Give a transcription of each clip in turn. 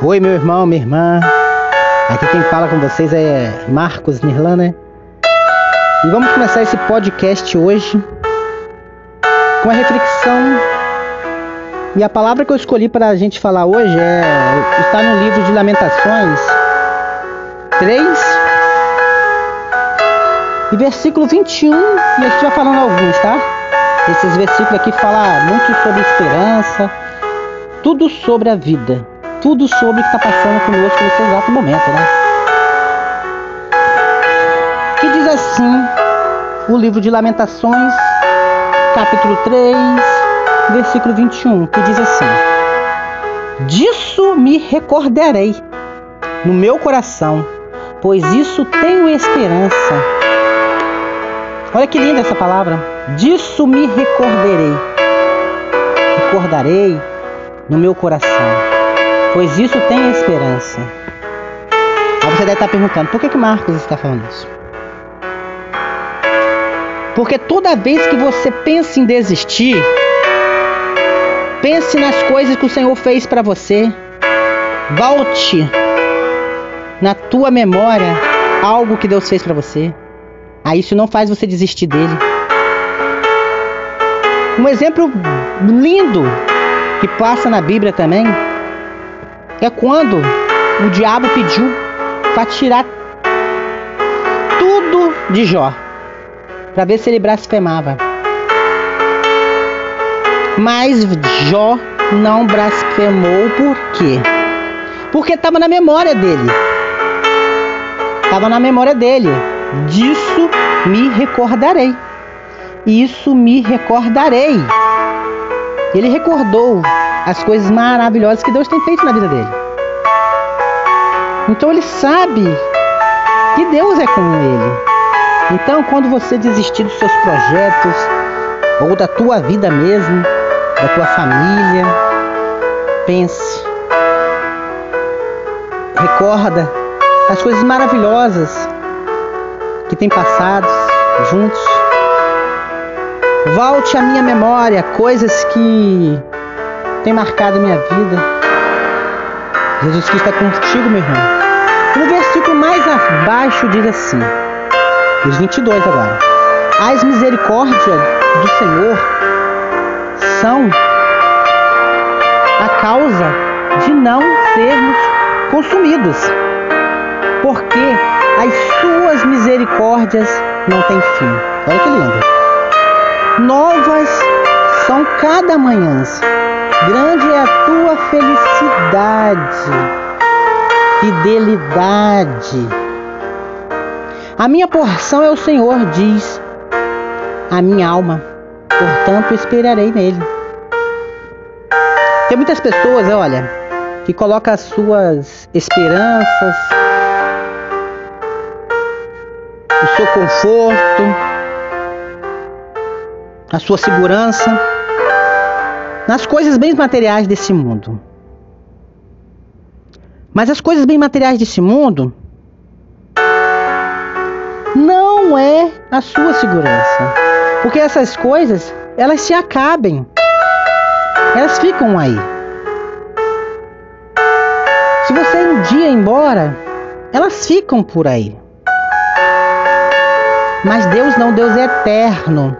Oi, meu irmão, minha irmã. Aqui quem fala com vocês é Marcos Nirlana. E vamos começar esse podcast hoje com a reflexão. E a palavra que eu escolhi para a gente falar hoje é está no livro de Lamentações 3 e versículo 21, e a gente vai falando alguns, tá? Esses versículos aqui falam muito sobre esperança, tudo sobre a vida tudo sobre o que está passando conosco nesse exato momento, né? Que diz assim o livro de Lamentações, capítulo 3, versículo 21, que diz assim: Disso me recordarei no meu coração, pois isso tenho esperança. Olha que linda essa palavra. Disso me recordarei. Recordarei no meu coração pois isso tem esperança. Aí você deve estar perguntando, por que, que Marcos está falando isso? Porque toda vez que você pensa em desistir, pense nas coisas que o Senhor fez para você. Volte na tua memória algo que Deus fez para você. Aí isso não faz você desistir dele. Um exemplo lindo que passa na Bíblia também é quando o diabo pediu para tirar tudo de Jó, para ver se ele blasfemava. Mas Jó não blasfemou por quê? Porque estava na memória dele. Estava na memória dele. Disso me recordarei. Isso me recordarei. Ele recordou as coisas maravilhosas que Deus tem feito na vida dele. Então ele sabe que Deus é com ele. Então, quando você desistir dos seus projetos, ou da tua vida mesmo, da tua família, pense. Recorda as coisas maravilhosas que tem passado juntos. Volte à minha memória coisas que tem marcado minha vida. Jesus Cristo está contigo, meu irmão. No versículo mais abaixo diz assim, os 22 agora. As misericórdias do Senhor são a causa de não sermos consumidos, porque as suas misericórdias não têm fim. Olha que lindo. Novas são cada manhã Grande é a tua felicidade, fidelidade. A minha porção é o Senhor, diz a minha alma, portanto esperarei nele. Tem muitas pessoas, olha, que colocam as suas esperanças, o seu conforto, a sua segurança nas coisas bem materiais desse mundo. Mas as coisas bem materiais desse mundo não é a sua segurança. Porque essas coisas, elas se acabem. Elas ficam aí. Se você um dia ir embora, elas ficam por aí. Mas Deus não, Deus é eterno.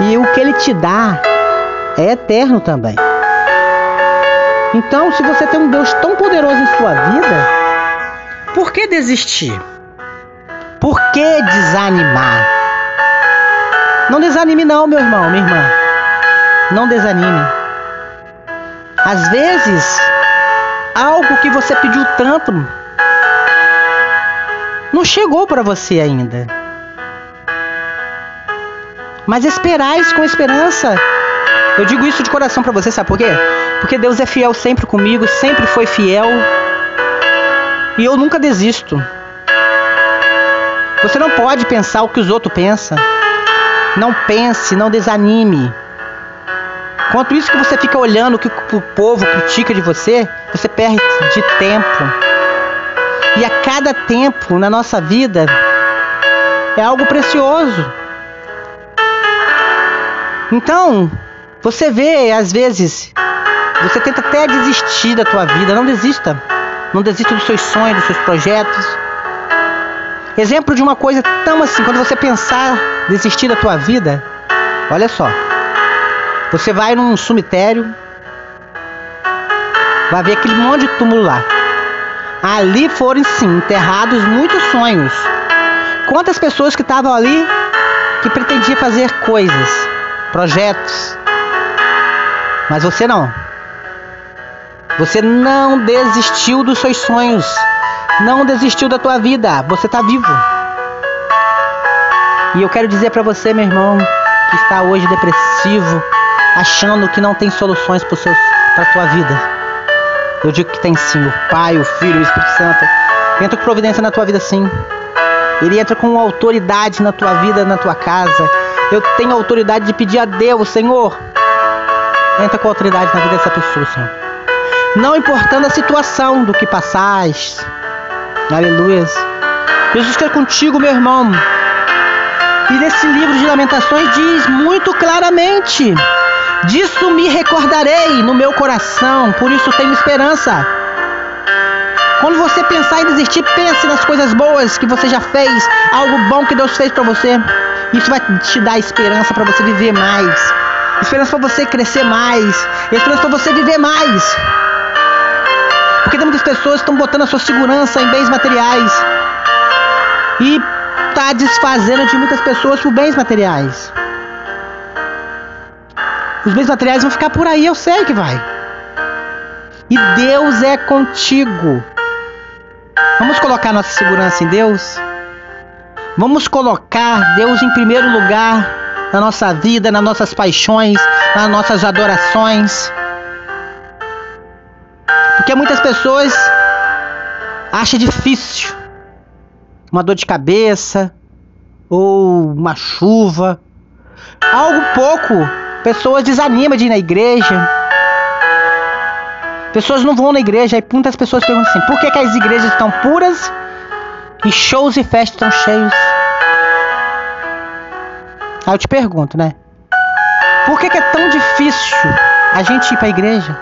E o que ele te dá é eterno também. Então, se você tem um Deus tão poderoso em sua vida, por que desistir? Por que desanimar? Não desanime não, meu irmão, minha irmã. Não desanime. Às vezes, algo que você pediu tanto não chegou para você ainda. Mas esperais com esperança eu digo isso de coração para você, sabe por quê? Porque Deus é fiel sempre comigo, sempre foi fiel. E eu nunca desisto. Você não pode pensar o que os outros pensam. Não pense, não desanime. Quanto isso que você fica olhando o que o povo critica de você, você perde de tempo. E a cada tempo na nossa vida é algo precioso. Então, você vê, às vezes, Você tenta até desistir da tua vida. Não desista. Não desista dos seus sonhos, dos seus projetos. Exemplo de uma coisa tão assim, quando você pensar desistir da tua vida, olha só. Você vai num cemitério, vai ver aquele monte de túmulo lá. Ali foram sim enterrados muitos sonhos. Quantas pessoas que estavam ali que pretendiam fazer coisas, projetos. Mas você não. Você não desistiu dos seus sonhos. Não desistiu da tua vida. Você está vivo. E eu quero dizer para você, meu irmão, que está hoje depressivo, achando que não tem soluções para a tua vida. Eu digo que tem sim, o Pai, o Filho, o Espírito Santo. Entra com providência na tua vida sim. Ele entra com autoridade na tua vida, na tua casa. Eu tenho autoridade de pedir a Deus, Senhor. Entra com autoridade na vida dessa pessoa, Senhor. Não importando a situação do que passais. Aleluia. Jesus quer contigo, meu irmão. E nesse livro de Lamentações diz muito claramente: Disso me recordarei no meu coração, por isso tenho esperança. Quando você pensar em desistir, pense nas coisas boas que você já fez, algo bom que Deus fez para você. Isso vai te dar esperança para você viver mais, esperança para você crescer mais, esperança para você viver mais. Porque tem muitas pessoas que estão botando a sua segurança em bens materiais e tá desfazendo de muitas pessoas por bens materiais. Os bens materiais vão ficar por aí, eu sei que vai. E Deus é contigo. Vamos colocar nossa segurança em Deus? Vamos colocar Deus em primeiro lugar na nossa vida, nas nossas paixões, nas nossas adorações. Porque muitas pessoas acham difícil uma dor de cabeça ou uma chuva, algo pouco, pessoas desanimam de ir na igreja. Pessoas não vão na igreja, aí muitas pessoas perguntam assim: por que, que as igrejas estão puras e shows e festas estão cheios? Aí eu te pergunto, né? Por que, que é tão difícil a gente ir para a igreja?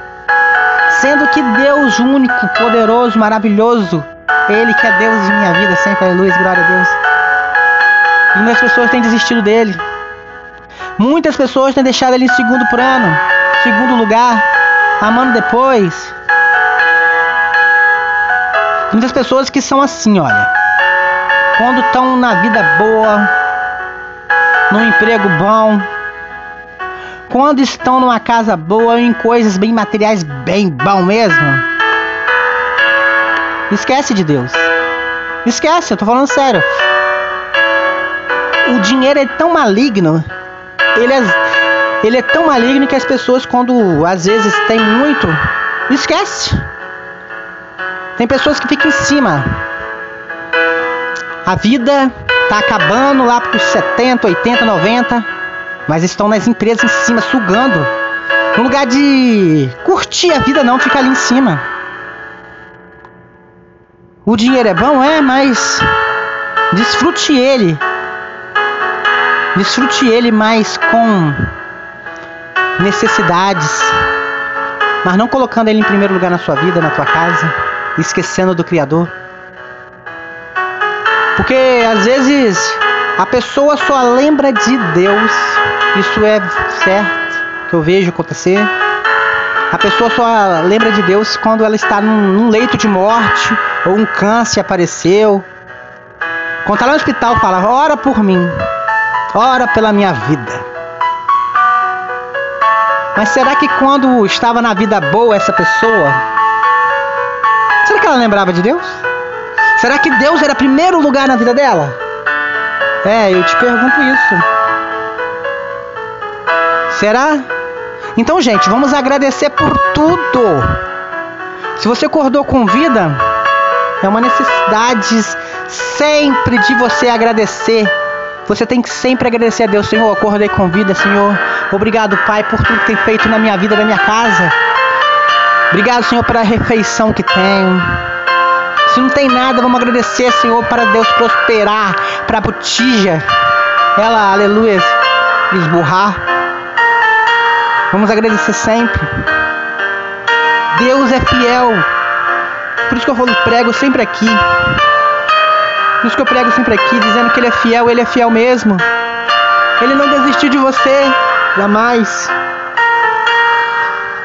Sendo que Deus único, poderoso, maravilhoso, Ele que é Deus de minha vida, sempre, aleluia, glória a Deus. E muitas pessoas têm desistido dele. Muitas pessoas têm deixado ele em segundo plano, segundo lugar, amando depois. Muitas pessoas que são assim, olha. Quando estão na vida boa, num emprego bom, quando estão numa casa boa, em coisas bem materiais, bem bom mesmo, esquece de Deus. Esquece, eu tô falando sério. O dinheiro é tão maligno, ele é, ele é tão maligno que as pessoas, quando às vezes tem muito, esquece. Tem pessoas que ficam em cima. A vida tá acabando lá pros 70, 80, 90, mas estão nas empresas em cima sugando. No lugar de curtir a vida não, fica ali em cima. O dinheiro é bom, é, mas desfrute ele. Desfrute ele mais com necessidades, mas não colocando ele em primeiro lugar na sua vida, na tua casa, esquecendo do Criador. Porque às vezes a pessoa só lembra de Deus, isso é certo que eu vejo acontecer. A pessoa só lembra de Deus quando ela está num, num leito de morte ou um câncer apareceu. Quando está lá no hospital, fala: ora por mim, ora pela minha vida. Mas será que quando estava na vida boa essa pessoa, será que ela lembrava de Deus? Será que Deus era primeiro lugar na vida dela? É, eu te pergunto isso. Será? Então, gente, vamos agradecer por tudo. Se você acordou com vida, é uma necessidade sempre de você agradecer. Você tem que sempre agradecer a Deus, Senhor. Acordei com vida, Senhor. Obrigado, Pai, por tudo que tem feito na minha vida, na minha casa. Obrigado, Senhor, pela refeição que tenho. Se não tem nada, vamos agradecer, Senhor, para Deus prosperar, para a botija, ela, aleluia, esburrar. Vamos agradecer sempre. Deus é fiel. Por isso que eu falo, prego sempre aqui. Por isso que eu prego sempre aqui, dizendo que Ele é fiel, Ele é fiel mesmo. Ele não desistiu de você, jamais.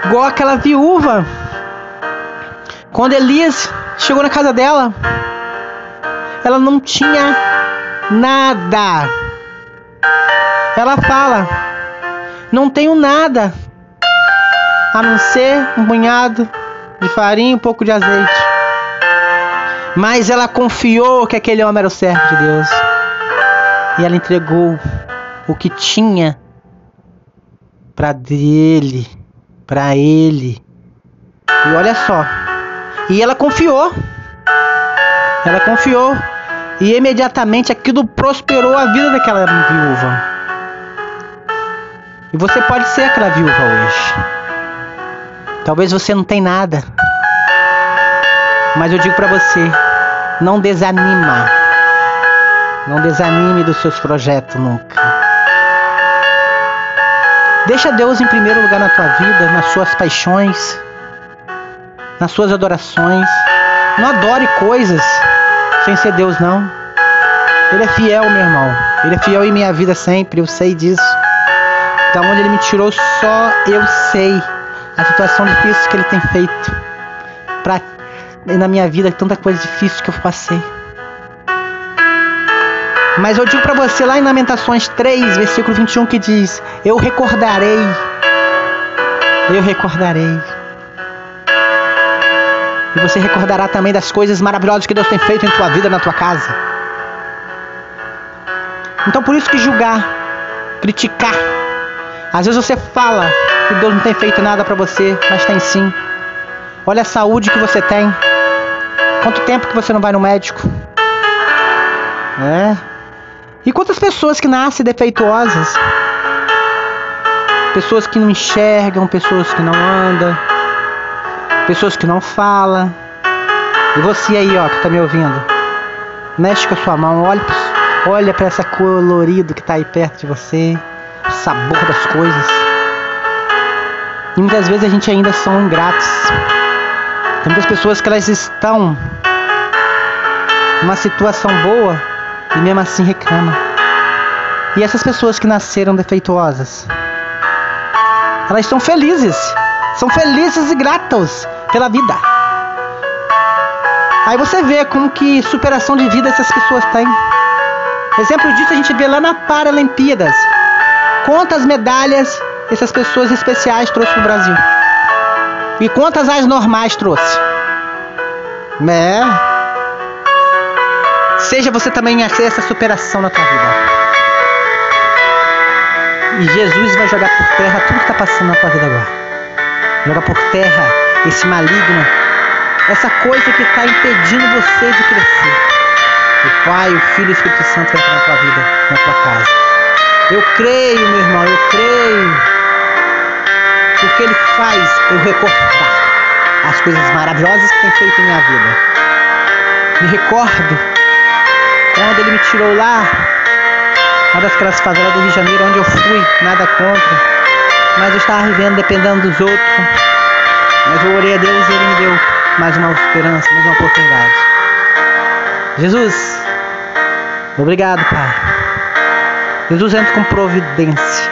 Igual aquela viúva. Quando Elias chegou na casa dela, ela não tinha nada. Ela fala: Não tenho nada a não ser um punhado de farinha e um pouco de azeite. Mas ela confiou que aquele homem era o servo de Deus. E ela entregou o que tinha para dele, para ele. E olha só. E ela confiou. Ela confiou. E imediatamente aquilo prosperou a vida daquela viúva. E você pode ser aquela viúva hoje. Talvez você não tenha nada. Mas eu digo para você, não desanima. Não desanime dos seus projetos nunca. Deixa Deus em primeiro lugar na tua vida, nas suas paixões, nas suas adorações. Não adore coisas sem ser Deus, não. Ele é fiel, meu irmão. Ele é fiel em minha vida sempre, eu sei disso. Da onde ele me tirou, só eu sei a situação difícil que ele tem feito para na minha vida tanta coisa difícil que eu passei. Mas eu digo para você lá em Lamentações 3, versículo 21 que diz: Eu recordarei. Eu recordarei. E você recordará também das coisas maravilhosas que Deus tem feito em tua vida, na tua casa. Então por isso que julgar, criticar, às vezes você fala que Deus não tem feito nada para você, mas tem sim. Olha a saúde que você tem. Quanto tempo que você não vai no médico? É. E quantas pessoas que nascem defeituosas? Pessoas que não enxergam, pessoas que não andam, pessoas que não falam. E você aí, ó, que tá me ouvindo, mexe com a sua mão, olha, olha para essa colorido que tá aí perto de você, o sabor das coisas. E muitas vezes a gente ainda são ingratos. Tem muitas pessoas que elas estão numa situação boa e mesmo assim reclamam. E essas pessoas que nasceram defeituosas, elas estão felizes, são felizes e gratas pela vida. Aí você vê como que superação de vida essas pessoas têm. Exemplo disso a gente vê lá na Paralimpíadas. Quantas medalhas essas pessoas especiais trouxe para o Brasil? E quantas as normais trouxe? É. Seja você também essa superação na tua vida. E Jesus vai jogar por terra tudo que está passando na tua vida agora. Joga por terra esse maligno, essa coisa que está impedindo você de crescer. O Pai, o Filho e o Espírito Santo entram na tua vida, na tua casa. Eu creio, meu irmão, eu creio porque Ele faz eu recordar as coisas maravilhosas que tem feito em minha vida. Me recordo quando Ele me tirou lá, uma das favelas do Rio de Janeiro, onde eu fui, nada contra, mas eu estava vivendo dependendo dos outros. Mas eu orei a Deus e Ele me deu mais uma esperança, mais uma oportunidade. Jesus, obrigado, Pai. Jesus entra com providência,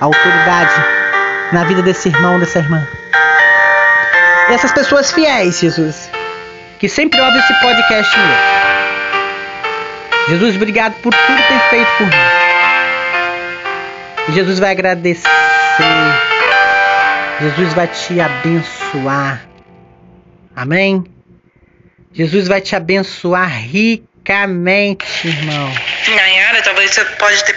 autoridade na vida desse irmão, dessa irmã. E essas pessoas fiéis, Jesus, que sempre ouvem esse podcast meu. Jesus, obrigado por tudo que tem feito por mim. Jesus vai agradecer. Jesus vai te abençoar. Amém? Jesus vai te abençoar ricamente, irmão. Nayara, talvez você pode ter